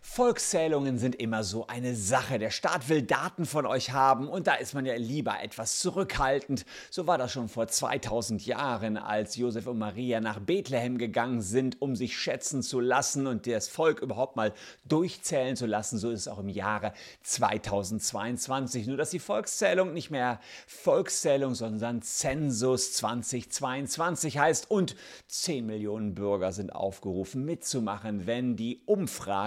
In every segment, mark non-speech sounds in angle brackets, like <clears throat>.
Volkszählungen sind immer so eine Sache. Der Staat will Daten von euch haben und da ist man ja lieber etwas zurückhaltend. So war das schon vor 2000 Jahren, als Josef und Maria nach Bethlehem gegangen sind, um sich schätzen zu lassen und das Volk überhaupt mal durchzählen zu lassen. So ist es auch im Jahre 2022. Nur dass die Volkszählung nicht mehr Volkszählung, sondern Zensus 2022 heißt und 10 Millionen Bürger sind aufgerufen mitzumachen, wenn die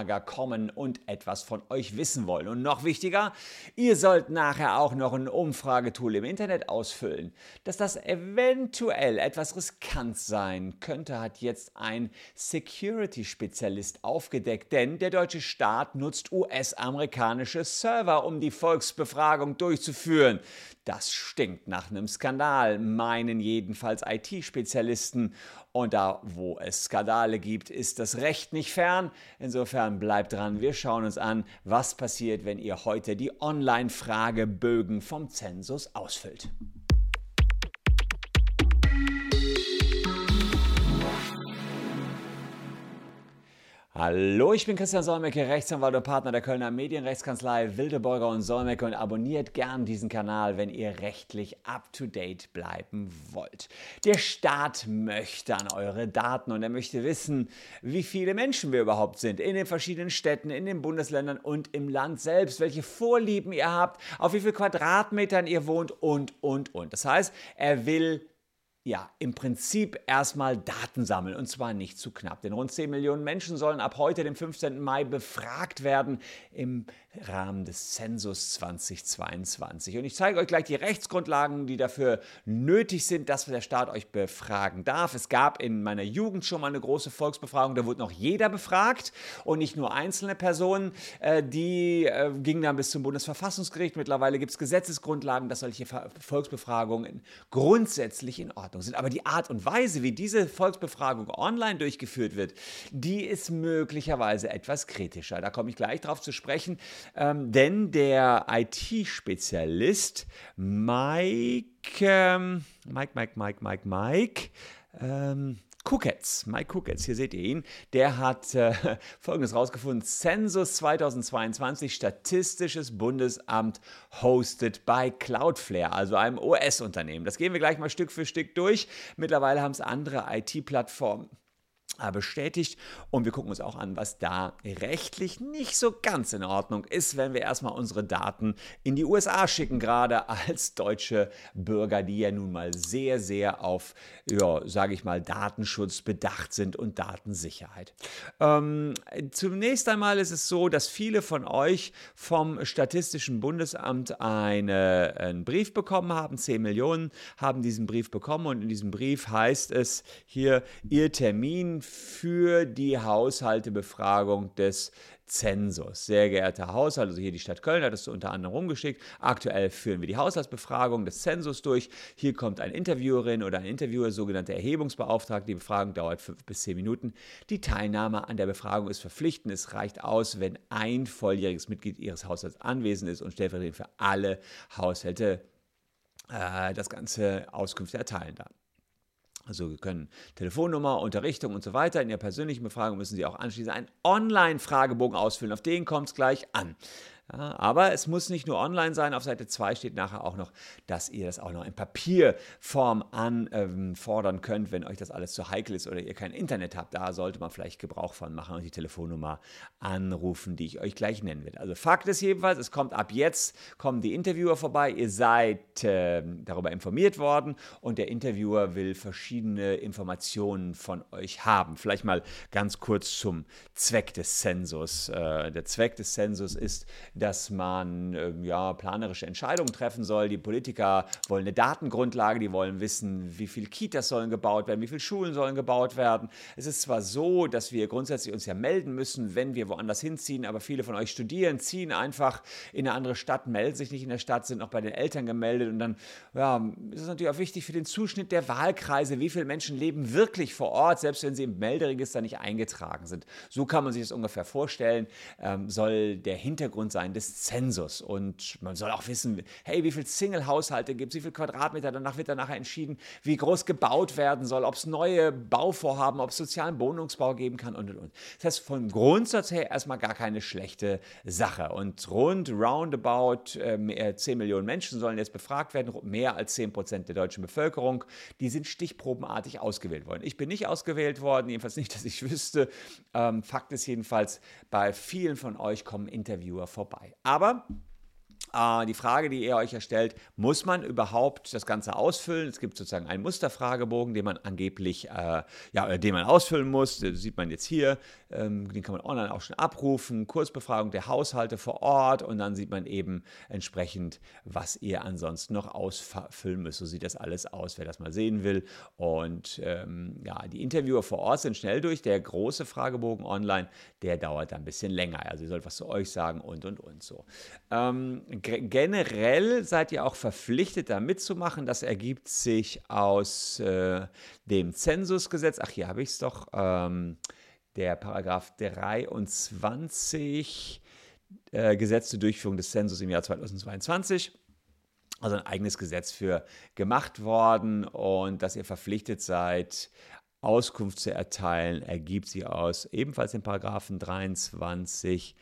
Umfrager kommen und etwas von euch wissen wollen. Und noch wichtiger, ihr sollt nachher auch noch ein Umfragetool im Internet ausfüllen. Dass das eventuell etwas riskant sein könnte, hat jetzt ein Security-Spezialist aufgedeckt, denn der deutsche Staat nutzt US-amerikanische Server, um die Volksbefragung durchzuführen. Das stinkt nach einem Skandal, meinen jedenfalls IT-Spezialisten. Und da, wo es Skandale gibt, ist das Recht nicht fern. Insofern bleibt dran, wir schauen uns an, was passiert, wenn ihr heute die Online-Fragebögen vom Zensus ausfüllt. Hallo, ich bin Christian Solmecke, Rechtsanwalt und Partner der Kölner Medienrechtskanzlei Wildeborger und Solmecke und abonniert gern diesen Kanal, wenn ihr rechtlich up-to-date bleiben wollt. Der Staat möchte an eure Daten und er möchte wissen, wie viele Menschen wir überhaupt sind in den verschiedenen Städten, in den Bundesländern und im Land selbst, welche Vorlieben ihr habt, auf wie viel Quadratmetern ihr wohnt und, und, und. Das heißt, er will ja, im Prinzip erstmal Daten sammeln und zwar nicht zu knapp. Denn rund 10 Millionen Menschen sollen ab heute, dem 15. Mai, befragt werden im Rahmen des Zensus 2022. Und ich zeige euch gleich die Rechtsgrundlagen, die dafür nötig sind, dass der Staat euch befragen darf. Es gab in meiner Jugend schon mal eine große Volksbefragung, da wurde noch jeder befragt und nicht nur einzelne Personen. Äh, die äh, gingen dann bis zum Bundesverfassungsgericht. Mittlerweile gibt es Gesetzesgrundlagen, dass solche Volksbefragungen grundsätzlich in Ordnung sind. Aber die Art und Weise, wie diese Volksbefragung online durchgeführt wird, die ist möglicherweise etwas kritischer. Da komme ich gleich drauf zu sprechen. Ähm, denn der IT-Spezialist Mike, ähm, Mike, Mike, Mike, Mike, Mike, ähm, Cookets, Mike Cookets, hier seht ihr ihn, der hat äh, <laughs> Folgendes rausgefunden. Census 2022, Statistisches Bundesamt hosted by Cloudflare, also einem OS-Unternehmen. Das gehen wir gleich mal Stück für Stück durch. Mittlerweile haben es andere IT-Plattformen bestätigt. Und wir gucken uns auch an, was da rechtlich nicht so ganz in Ordnung ist, wenn wir erstmal unsere Daten in die USA schicken, gerade <laughs> als deutsche Bürger, die ja nun mal sehr, sehr auf, ja, sage ich mal, Datenschutz bedacht sind und Datensicherheit. Ähm, zunächst einmal ist es so, dass viele von euch vom Statistischen Bundesamt eine, einen Brief bekommen haben. 10 Millionen haben diesen Brief bekommen und in diesem Brief heißt es hier, Ihr Termin für die Haushaltebefragung des Zensus. Sehr geehrter Haushalt, also hier die Stadt Köln hat es unter anderem rumgeschickt. Aktuell führen wir die Haushaltsbefragung des Zensus durch. Hier kommt eine Interviewerin oder ein Interviewer, sogenannte Erhebungsbeauftragte. Die Befragung dauert fünf bis zehn Minuten. Die Teilnahme an der Befragung ist verpflichtend. Es reicht aus, wenn ein volljähriges Mitglied Ihres Haushalts anwesend ist und stellvertretend für alle Haushalte äh, das ganze Auskünfte erteilen darf. Also wir können Telefonnummer, Unterrichtung und so weiter. In Ihrer persönlichen Befragung müssen Sie auch anschließend einen Online-Fragebogen ausfüllen. Auf den kommt es gleich an. Ja, aber es muss nicht nur online sein. Auf Seite 2 steht nachher auch noch, dass ihr das auch noch in Papierform anfordern ähm, könnt, wenn euch das alles zu heikel ist oder ihr kein Internet habt. Da sollte man vielleicht Gebrauch von machen und die Telefonnummer anrufen, die ich euch gleich nennen werde. Also Fakt ist jedenfalls, es kommt ab jetzt, kommen die Interviewer vorbei. Ihr seid äh, darüber informiert worden und der Interviewer will verschiedene Informationen von euch haben. Vielleicht mal ganz kurz zum Zweck des Zensus. Äh, der Zweck des Zensus ist, dass man äh, ja, planerische Entscheidungen treffen soll. Die Politiker wollen eine Datengrundlage, die wollen wissen, wie viele Kitas sollen gebaut werden, wie viele Schulen sollen gebaut werden. Es ist zwar so, dass wir grundsätzlich uns ja melden müssen, wenn wir woanders hinziehen, aber viele von euch studieren, ziehen einfach in eine andere Stadt, melden sich nicht in der Stadt, sind noch bei den Eltern gemeldet und dann ja, ist es natürlich auch wichtig für den Zuschnitt der Wahlkreise, wie viele Menschen leben wirklich vor Ort, selbst wenn sie im Melderegister nicht eingetragen sind. So kann man sich das ungefähr vorstellen, ähm, soll der Hintergrund sein sein des Zensus. Und man soll auch wissen, hey, wie viele Single-Haushalte gibt es, wie viele Quadratmeter, danach wird dann entschieden, wie groß gebaut werden soll, ob es neue Bauvorhaben, ob es sozialen Wohnungsbau geben kann und und und. Das heißt, vom Grundsatz her erstmal gar keine schlechte Sache. Und rund roundabout äh, 10 Millionen Menschen sollen jetzt befragt werden, mehr als 10 Prozent der deutschen Bevölkerung. Die sind stichprobenartig ausgewählt worden. Ich bin nicht ausgewählt worden, jedenfalls nicht, dass ich wüsste. Ähm, Fakt ist jedenfalls, bei vielen von euch kommen Interviewer vorbei. Aber äh, die Frage, die ihr euch erstellt, muss man überhaupt das Ganze ausfüllen? Es gibt sozusagen einen Musterfragebogen, den man angeblich, äh, ja, den man ausfüllen muss. Das sieht man jetzt hier. Ähm, den kann man online auch schon abrufen. Kurzbefragung der Haushalte vor Ort und dann sieht man eben entsprechend, was ihr ansonsten noch ausfüllen müsst. So sieht das alles aus, wer das mal sehen will. Und ähm, ja, die Interviewer vor Ort sind schnell durch. Der große Fragebogen online, der dauert ein bisschen länger. Also ihr sollt was zu euch sagen und und und so. Ähm, generell seid ihr auch verpflichtet, da mitzumachen. Das ergibt sich aus äh, dem Zensusgesetz. Ach, hier habe ich es doch. Ähm, der Paragraph 23 äh, Gesetz zur Durchführung des Zensus im Jahr 2022 also ein eigenes Gesetz für gemacht worden und dass ihr verpflichtet seid, Auskunft zu erteilen, ergibt sie aus ebenfalls den Paragraphen 23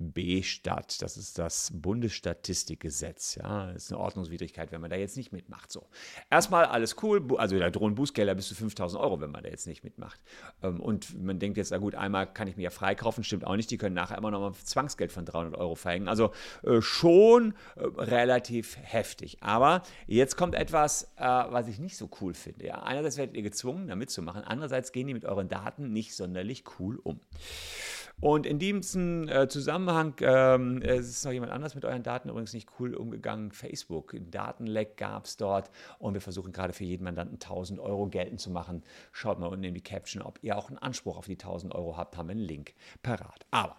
B-Stadt. Das ist das Bundesstatistikgesetz. Ja, das ist eine Ordnungswidrigkeit, wenn man da jetzt nicht mitmacht. So, erstmal alles cool. Also da drohen Bußgelder bis zu 5000 Euro, wenn man da jetzt nicht mitmacht. Ähm, und man denkt jetzt, na gut, einmal kann ich mir ja freikaufen, stimmt auch nicht. Die können nachher immer noch mal Zwangsgeld von 300 Euro verhängen. Also äh, schon äh, relativ heftig. Aber jetzt kommt etwas, äh, was ich nicht so cool finde. Ja, einerseits werdet ihr gezwungen, da mitzumachen. Andererseits gehen die mit euren Daten nicht sonderlich cool um. Und in diesem äh, Zusammenhang ähm, es ist noch jemand anders mit euren Daten übrigens nicht cool umgegangen. Facebook, Datenleck gab es dort und wir versuchen gerade für jeden Mandanten 1000 Euro geltend zu machen. Schaut mal unten in die Caption, ob ihr auch einen Anspruch auf die 1000 Euro habt, haben wir einen Link parat. Aber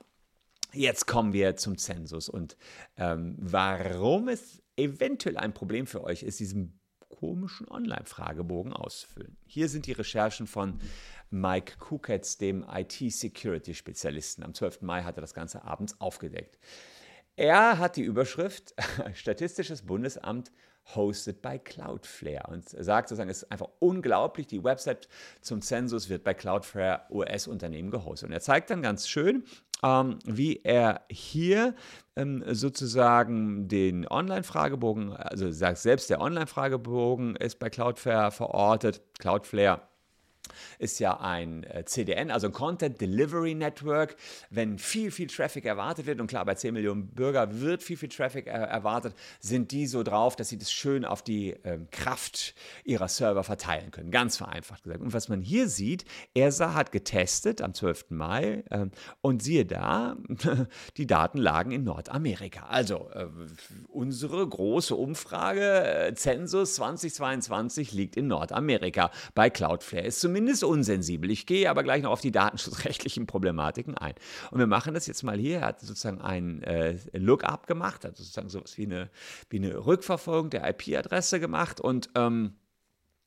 jetzt kommen wir zum Zensus und ähm, warum es eventuell ein Problem für euch ist, diesen komischen Online-Fragebogen auszufüllen. Hier sind die Recherchen von Mike Kuketz, dem IT-Security-Spezialisten. Am 12. Mai hat er das Ganze abends aufgedeckt. Er hat die Überschrift <laughs> Statistisches Bundesamt hosted by Cloudflare und sagt sozusagen, es ist einfach unglaublich, die Website zum Zensus wird bei Cloudflare US-Unternehmen gehostet. Und er zeigt dann ganz schön, ähm, wie er hier ähm, sozusagen den Online-Fragebogen, also sagt selbst der Online-Fragebogen ist bei Cloudflare verortet, Cloudflare ist ja ein äh, CDN, also Content Delivery Network. Wenn viel, viel Traffic erwartet wird, und klar, bei 10 Millionen Bürger wird viel, viel Traffic äh, erwartet, sind die so drauf, dass sie das schön auf die ähm, Kraft ihrer Server verteilen können. Ganz vereinfacht gesagt. Und was man hier sieht, ERSA hat getestet am 12. Mai äh, und siehe da, <laughs> die Daten lagen in Nordamerika. Also äh, unsere große Umfrage, äh, Zensus 2022 liegt in Nordamerika. Bei Cloudflare ist zumindest zumindest unsensibel. Ich gehe aber gleich noch auf die datenschutzrechtlichen Problematiken ein. Und wir machen das jetzt mal hier. Er hat sozusagen ein äh, Lookup gemacht, hat sozusagen sowas wie eine, wie eine Rückverfolgung der IP-Adresse gemacht und ähm,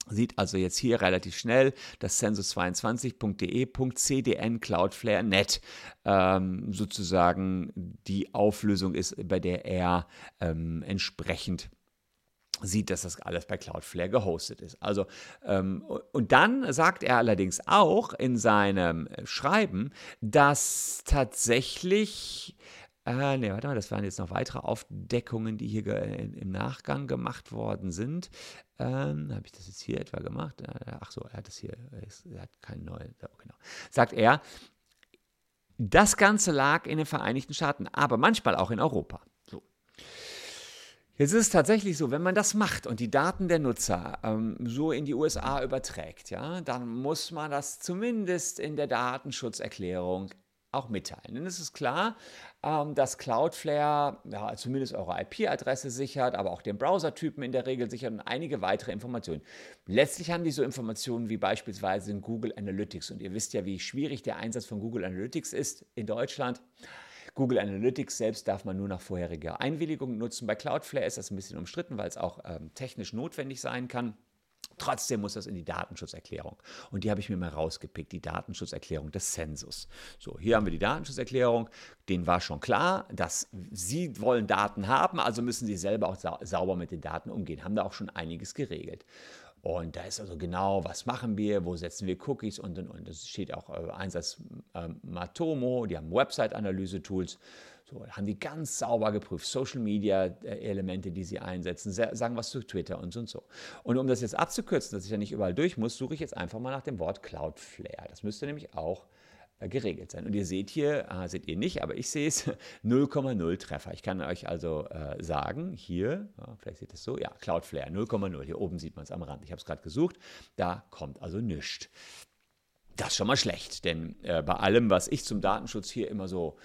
sieht also jetzt hier relativ schnell, dass census22.de.cdn Cloudflare.net ähm, sozusagen die Auflösung ist, bei der er ähm, entsprechend sieht, dass das alles bei Cloudflare gehostet ist. Also, ähm, und dann sagt er allerdings auch in seinem Schreiben, dass tatsächlich äh, ne, warte mal, das waren jetzt noch weitere Aufdeckungen, die hier im Nachgang gemacht worden sind. Ähm, Habe ich das jetzt hier etwa gemacht? Äh, ach so, er hat das hier, er hat keinen neuen, genau. Sagt er, das Ganze lag in den Vereinigten Staaten, aber manchmal auch in Europa. Jetzt ist es tatsächlich so, wenn man das macht und die Daten der Nutzer ähm, so in die USA überträgt, ja, dann muss man das zumindest in der Datenschutzerklärung auch mitteilen. Denn es ist klar, ähm, dass Cloudflare ja, zumindest eure IP-Adresse sichert, aber auch den Browsertypen in der Regel sichert und einige weitere Informationen. Letztlich haben die so Informationen wie beispielsweise in Google Analytics. Und ihr wisst ja, wie schwierig der Einsatz von Google Analytics ist in Deutschland. Google Analytics selbst darf man nur nach vorheriger Einwilligung nutzen. Bei Cloudflare ist das ein bisschen umstritten, weil es auch ähm, technisch notwendig sein kann. Trotzdem muss das in die Datenschutzerklärung. Und die habe ich mir mal rausgepickt, die Datenschutzerklärung des Census. So, hier haben wir die Datenschutzerklärung. Denen war schon klar, dass sie wollen Daten haben, also müssen sie selber auch sa sauber mit den Daten umgehen. Haben da auch schon einiges geregelt. Und da ist also genau, was machen wir, wo setzen wir Cookies und und und. Es steht auch äh, Einsatz äh, Matomo, die haben Website-Analyse-Tools. So, haben die ganz sauber geprüft. Social Media äh, Elemente, die sie einsetzen, sagen was zu Twitter und so und so. Und um das jetzt abzukürzen, dass ich ja nicht überall durch muss, suche ich jetzt einfach mal nach dem Wort Cloudflare. Das müsste nämlich auch geregelt sein. Und ihr seht hier, äh, seht ihr nicht, aber ich sehe es, <laughs> 0,0 Treffer. Ich kann euch also äh, sagen, hier, ja, vielleicht seht ihr es so, ja, Cloudflare 0,0. Hier oben sieht man es am Rand. Ich habe es gerade gesucht, da kommt also nichts. Das ist schon mal schlecht, denn äh, bei allem, was ich zum Datenschutz hier immer so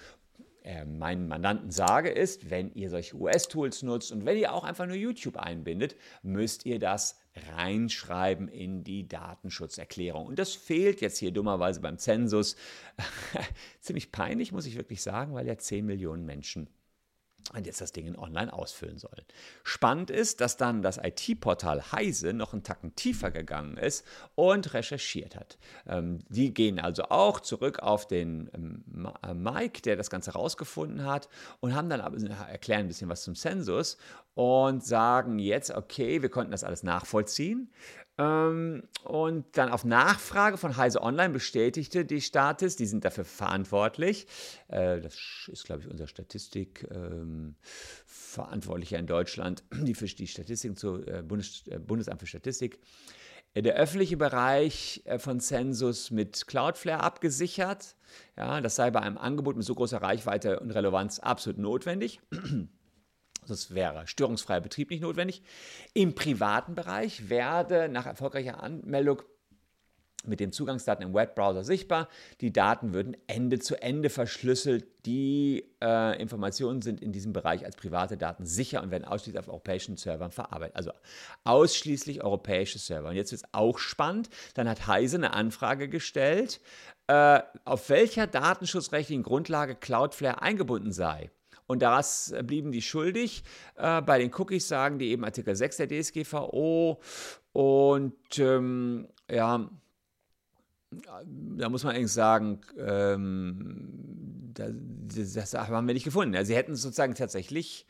äh, meinen Mandanten sage, ist, wenn ihr solche US-Tools nutzt und wenn ihr auch einfach nur YouTube einbindet, müsst ihr das reinschreiben in die Datenschutzerklärung. Und das fehlt jetzt hier dummerweise beim Zensus. <laughs> Ziemlich peinlich, muss ich wirklich sagen, weil ja 10 Millionen Menschen und jetzt das Ding online ausfüllen sollen. Spannend ist, dass dann das IT-Portal Heise noch einen Tacken tiefer gegangen ist und recherchiert hat. Ähm, die gehen also auch zurück auf den ähm, äh, Mike, der das Ganze rausgefunden hat und haben dann aber, erklären ein bisschen was zum Zensus und sagen jetzt, okay, wir konnten das alles nachvollziehen. Ähm, und dann auf Nachfrage von Heise Online bestätigte die Statis, die sind dafür verantwortlich. Äh, das ist, glaube ich, unser Statistikverantwortlicher ähm, in Deutschland, <clears throat> die für die Statistiken zu äh, Bundes, äh, Bundesamt für Statistik. Der öffentliche Bereich von Census mit Cloudflare abgesichert. Ja, das sei bei einem Angebot mit so großer Reichweite und Relevanz absolut notwendig. <clears throat> Das wäre störungsfreier Betrieb nicht notwendig. Im privaten Bereich werde nach erfolgreicher Anmeldung mit den Zugangsdaten im Webbrowser sichtbar. Die Daten würden Ende zu Ende verschlüsselt. Die äh, Informationen sind in diesem Bereich als private Daten sicher und werden ausschließlich auf europäischen Servern verarbeitet. Also ausschließlich europäische Server. Und jetzt wird es auch spannend. Dann hat Heise eine Anfrage gestellt, äh, auf welcher datenschutzrechtlichen Grundlage Cloudflare eingebunden sei. Und das blieben die schuldig. Äh, bei den Cookies sagen die eben Artikel 6 der DSGVO. Und ähm, ja, da muss man eigentlich sagen, ähm, das, das, haben wir nicht gefunden. Also sie hätten sozusagen tatsächlich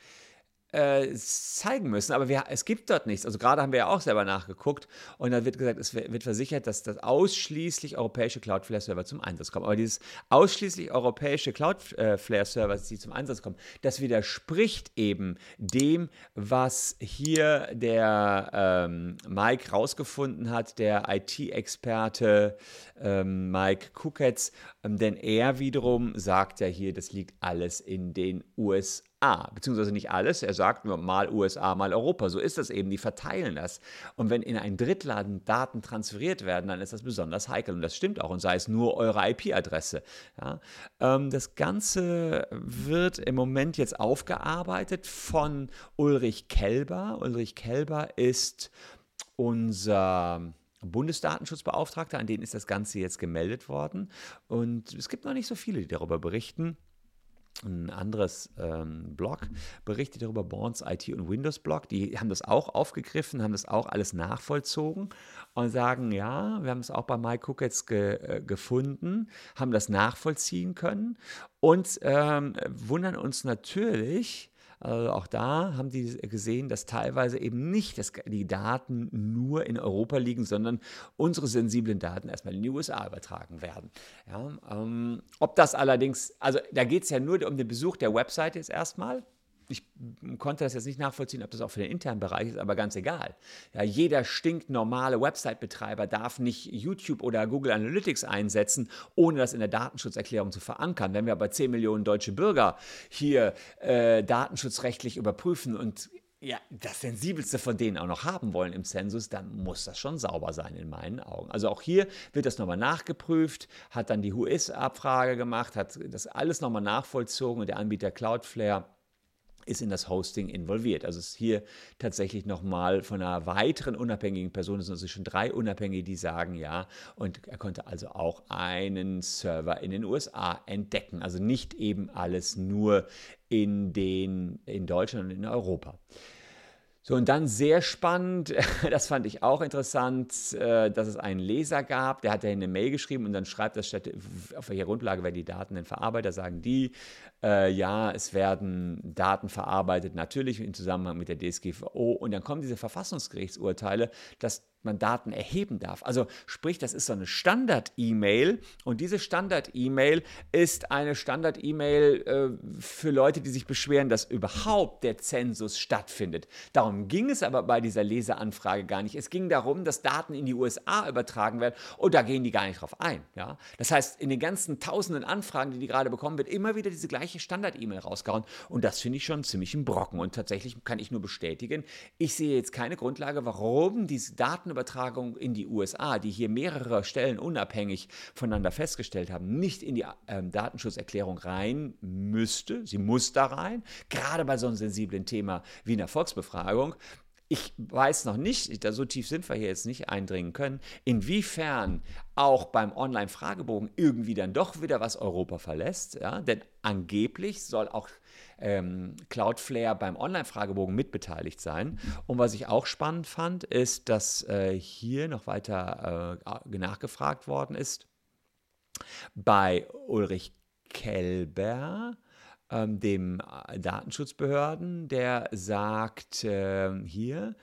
äh, zeigen müssen. Aber wir, es gibt dort nichts. Also gerade haben wir ja auch selber nachgeguckt und da wird gesagt, es wird versichert, dass das ausschließlich europäische Cloudflare-Server zum Einsatz kommen. Aber dieses ausschließlich europäische Cloudflare-Server, die zum Einsatz kommen, das widerspricht eben dem, was hier der ähm, Mike rausgefunden hat, der IT-Experte ähm, Mike Kuketz, ähm, denn er wiederum sagt ja hier, das liegt alles in den USA. USA, beziehungsweise nicht alles, er sagt nur mal USA, mal Europa. So ist das eben, die verteilen das. Und wenn in einen Drittladen Daten transferiert werden, dann ist das besonders heikel. Und das stimmt auch, und sei es nur eure IP-Adresse. Ja. Ähm, das Ganze wird im Moment jetzt aufgearbeitet von Ulrich Kelber. Ulrich Kelber ist unser Bundesdatenschutzbeauftragter, an den ist das Ganze jetzt gemeldet worden. Und es gibt noch nicht so viele, die darüber berichten ein anderes ähm, Blog berichtet darüber, Bonds IT und Windows Blog. Die haben das auch aufgegriffen, haben das auch alles nachvollzogen und sagen, ja, wir haben es auch bei MyCook jetzt ge, äh, gefunden, haben das nachvollziehen können und ähm, wundern uns natürlich, also auch da haben die gesehen, dass teilweise eben nicht das, die Daten nur in Europa liegen, sondern unsere sensiblen Daten erstmal in die USA übertragen werden. Ja, ähm, ob das allerdings, also da geht es ja nur um den Besuch der Webseite jetzt erstmal ich konnte das jetzt nicht nachvollziehen, ob das auch für den internen Bereich ist, aber ganz egal. Ja, jeder stinknormale Website-Betreiber darf nicht YouTube oder Google Analytics einsetzen, ohne das in der Datenschutzerklärung zu verankern. Wenn wir aber 10 Millionen deutsche Bürger hier äh, datenschutzrechtlich überprüfen und ja, das Sensibelste von denen auch noch haben wollen im Zensus, dann muss das schon sauber sein in meinen Augen. Also auch hier wird das nochmal nachgeprüft, hat dann die WHOIS-Abfrage gemacht, hat das alles nochmal nachvollzogen und der Anbieter Cloudflare ist in das Hosting involviert. Also ist hier tatsächlich nochmal von einer weiteren unabhängigen Person, es sind also schon drei Unabhängige, die sagen ja. Und er konnte also auch einen Server in den USA entdecken. Also nicht eben alles nur in, den, in Deutschland und in Europa. So, und dann sehr spannend, <laughs> das fand ich auch interessant, äh, dass es einen Leser gab, der hat ja eine Mail geschrieben und dann schreibt das, auf welcher Grundlage werden die Daten denn verarbeitet. Da sagen die, äh, ja, es werden Daten verarbeitet, natürlich im Zusammenhang mit der DSGVO. Und dann kommen diese Verfassungsgerichtsurteile, dass man Daten erheben darf. Also sprich, das ist so eine Standard-E-Mail und diese Standard-E-Mail ist eine Standard-E-Mail äh, für Leute, die sich beschweren, dass überhaupt der Zensus stattfindet. Darum ging es aber bei dieser Leseanfrage gar nicht. Es ging darum, dass Daten in die USA übertragen werden und da gehen die gar nicht drauf ein. Ja? Das heißt, in den ganzen tausenden Anfragen, die die gerade bekommen, wird immer wieder diese gleiche Standard-E-Mail rausgehauen und das finde ich schon ziemlich ein Brocken und tatsächlich kann ich nur bestätigen, ich sehe jetzt keine Grundlage, warum diese Daten Datenübertragung in die USA, die hier mehrere Stellen unabhängig voneinander festgestellt haben, nicht in die ähm, Datenschutzerklärung rein müsste. Sie muss da rein, gerade bei so einem sensiblen Thema wie einer Volksbefragung. Ich weiß noch nicht, da so tief sind wir hier jetzt nicht eindringen können, inwiefern auch beim Online-Fragebogen irgendwie dann doch wieder was Europa verlässt. Ja? Denn angeblich soll auch ähm, Cloudflare beim Online-Fragebogen mitbeteiligt sein. Und was ich auch spannend fand, ist, dass äh, hier noch weiter äh, nachgefragt worden ist bei Ulrich Kelber ähm, dem äh, Datenschutzbehörden, der sagt äh, hier,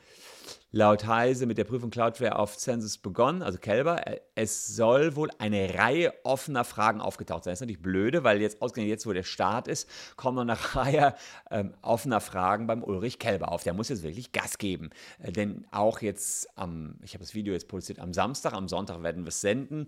laut Heise mit der Prüfung Cloudflare auf Census begonnen, also Kelber, äh, es soll wohl eine Reihe offener Fragen aufgetaucht sein. Das ist natürlich blöde, weil jetzt ausgerechnet jetzt, wo der Start ist, kommen noch eine <laughs> Reihe ähm, offener Fragen beim Ulrich Kelber auf. Der muss jetzt wirklich Gas geben. Äh, denn auch jetzt am, ich habe das Video jetzt produziert am Samstag, am Sonntag werden wir es senden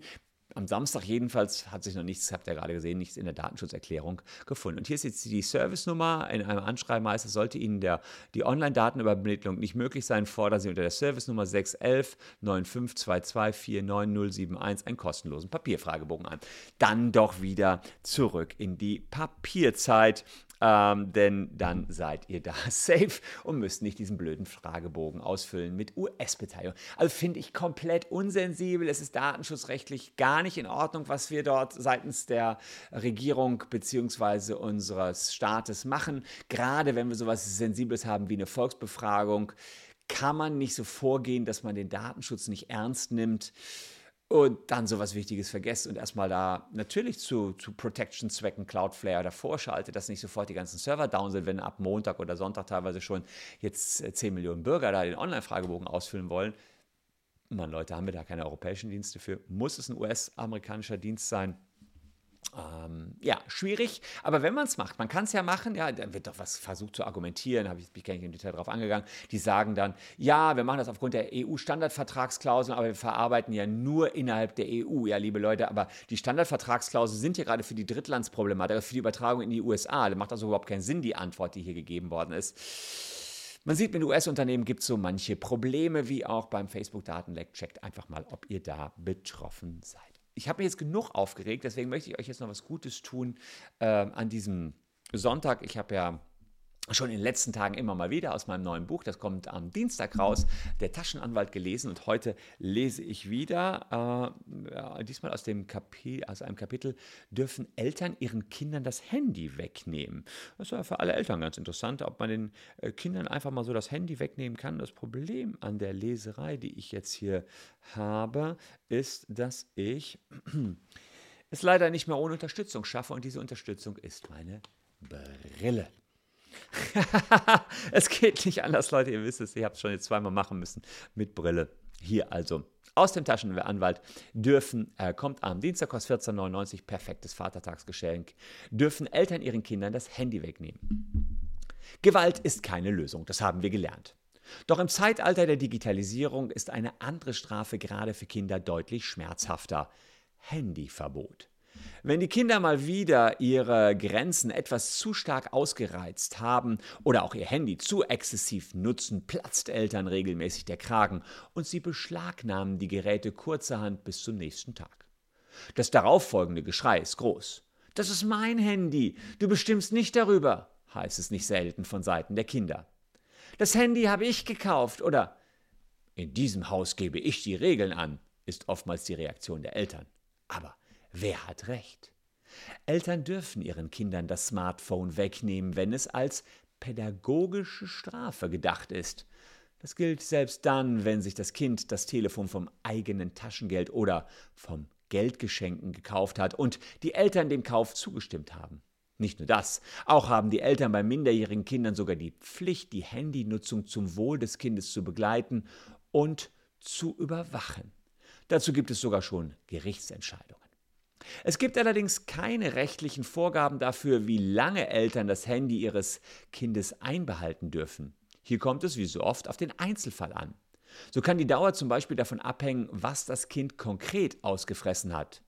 am Samstag jedenfalls hat sich noch nichts, habt ihr gerade gesehen, nichts in der Datenschutzerklärung gefunden. Und hier ist jetzt die Service-Nummer. In einem Anschreiben heißt es, sollte Ihnen der, die Online-Datenübermittlung nicht möglich sein, fordern Sie unter der Service-Nummer 611 9522 49071 einen kostenlosen Papierfragebogen an. Dann doch wieder zurück in die Papierzeit ähm, denn dann seid ihr da <laughs> safe und müsst nicht diesen blöden Fragebogen ausfüllen mit US-Beteiligung. Also finde ich komplett unsensibel. Es ist datenschutzrechtlich gar nicht in Ordnung, was wir dort seitens der Regierung bzw. unseres Staates machen. Gerade wenn wir sowas Sensibles haben wie eine Volksbefragung, kann man nicht so vorgehen, dass man den Datenschutz nicht ernst nimmt und dann sowas Wichtiges vergesst und erstmal da natürlich zu, zu Protection-Zwecken Cloudflare davor schaltet, dass nicht sofort die ganzen Server down sind, wenn ab Montag oder Sonntag teilweise schon jetzt 10 äh, Millionen Bürger da den Online-Fragebogen ausfüllen wollen. Man, Leute, haben wir da keine europäischen Dienste für? Muss es ein US-amerikanischer Dienst sein? Ähm, ja, schwierig, aber wenn man es macht, man kann es ja machen, ja, dann wird doch was versucht zu argumentieren, habe ich mich gar nicht im Detail darauf angegangen. Die sagen dann, ja, wir machen das aufgrund der EU-Standardvertragsklauseln, aber wir verarbeiten ja nur innerhalb der EU. Ja, liebe Leute, aber die Standardvertragsklauseln sind ja gerade für die Drittlandsproblematik, für die Übertragung in die USA. Da macht also überhaupt keinen Sinn, die Antwort, die hier gegeben worden ist. Man sieht, mit US-Unternehmen gibt es so manche Probleme, wie auch beim Facebook-Datenleck. Checkt einfach mal, ob ihr da betroffen seid ich habe mich jetzt genug aufgeregt, deswegen möchte ich euch jetzt noch was Gutes tun äh, an diesem Sonntag. Ich habe ja schon in den letzten Tagen immer mal wieder aus meinem neuen Buch, das kommt am Dienstag raus, der Taschenanwalt gelesen und heute lese ich wieder, äh, diesmal aus, dem Kapi aus einem Kapitel, dürfen Eltern ihren Kindern das Handy wegnehmen. Das ja für alle Eltern ganz interessant, ob man den äh, Kindern einfach mal so das Handy wegnehmen kann. Das Problem an der Leserei, die ich jetzt hier habe, ist, dass ich <clears throat> es leider nicht mehr ohne Unterstützung schaffe und diese Unterstützung ist meine Brille. <laughs> es geht nicht anders, Leute, ihr wisst es, ihr habt es schon jetzt zweimal machen müssen mit Brille. Hier also aus dem Taschenanwalt dürfen, äh, kommt am Dienstag, kostet 14,99, perfektes Vatertagsgeschenk, dürfen Eltern ihren Kindern das Handy wegnehmen. Gewalt ist keine Lösung, das haben wir gelernt. Doch im Zeitalter der Digitalisierung ist eine andere Strafe gerade für Kinder deutlich schmerzhafter. Handyverbot. Wenn die Kinder mal wieder ihre Grenzen etwas zu stark ausgereizt haben oder auch ihr Handy zu exzessiv nutzen, platzt Eltern regelmäßig der Kragen und sie beschlagnahmen die Geräte kurzerhand bis zum nächsten Tag. Das darauffolgende Geschrei ist groß. Das ist mein Handy, du bestimmst nicht darüber, heißt es nicht selten von Seiten der Kinder. Das Handy habe ich gekauft oder in diesem Haus gebe ich die Regeln an, ist oftmals die Reaktion der Eltern. Aber Wer hat recht? Eltern dürfen ihren Kindern das Smartphone wegnehmen, wenn es als pädagogische Strafe gedacht ist. Das gilt selbst dann, wenn sich das Kind das Telefon vom eigenen Taschengeld oder vom Geldgeschenken gekauft hat und die Eltern dem Kauf zugestimmt haben. Nicht nur das, auch haben die Eltern bei minderjährigen Kindern sogar die Pflicht, die Handynutzung zum Wohl des Kindes zu begleiten und zu überwachen. Dazu gibt es sogar schon Gerichtsentscheidungen. Es gibt allerdings keine rechtlichen Vorgaben dafür, wie lange Eltern das Handy ihres Kindes einbehalten dürfen. Hier kommt es wie so oft auf den Einzelfall an. So kann die Dauer zum Beispiel davon abhängen, was das Kind konkret ausgefressen hat.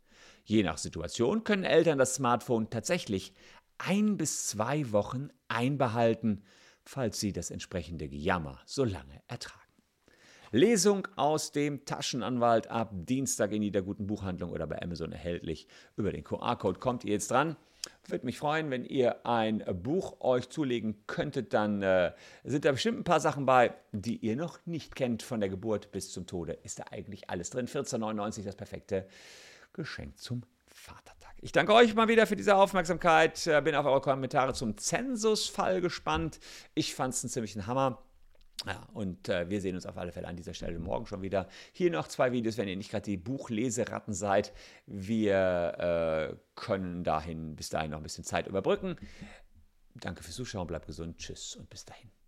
Je nach Situation können Eltern das Smartphone tatsächlich ein bis zwei Wochen einbehalten, falls sie das entsprechende Gejammer so lange ertragen. Lesung aus dem Taschenanwalt ab Dienstag in jeder guten Buchhandlung oder bei Amazon erhältlich. Über den QR-Code kommt ihr jetzt dran. Würde mich freuen, wenn ihr ein Buch euch zulegen könntet. Dann äh, sind da bestimmt ein paar Sachen bei, die ihr noch nicht kennt. Von der Geburt bis zum Tode ist da eigentlich alles drin. 14,99 das perfekte Geschenk zum Vatertag. Ich danke euch mal wieder für diese Aufmerksamkeit. Äh, bin auf eure Kommentare zum Zensusfall gespannt. Ich fand es einen ziemlichen Hammer. Ja, und äh, wir sehen uns auf alle Fälle an dieser Stelle morgen schon wieder. Hier noch zwei Videos, wenn ihr nicht gerade die Buchleseratten seid. Wir äh, können dahin bis dahin noch ein bisschen Zeit überbrücken. Danke fürs Zuschauen, bleibt gesund, tschüss und bis dahin.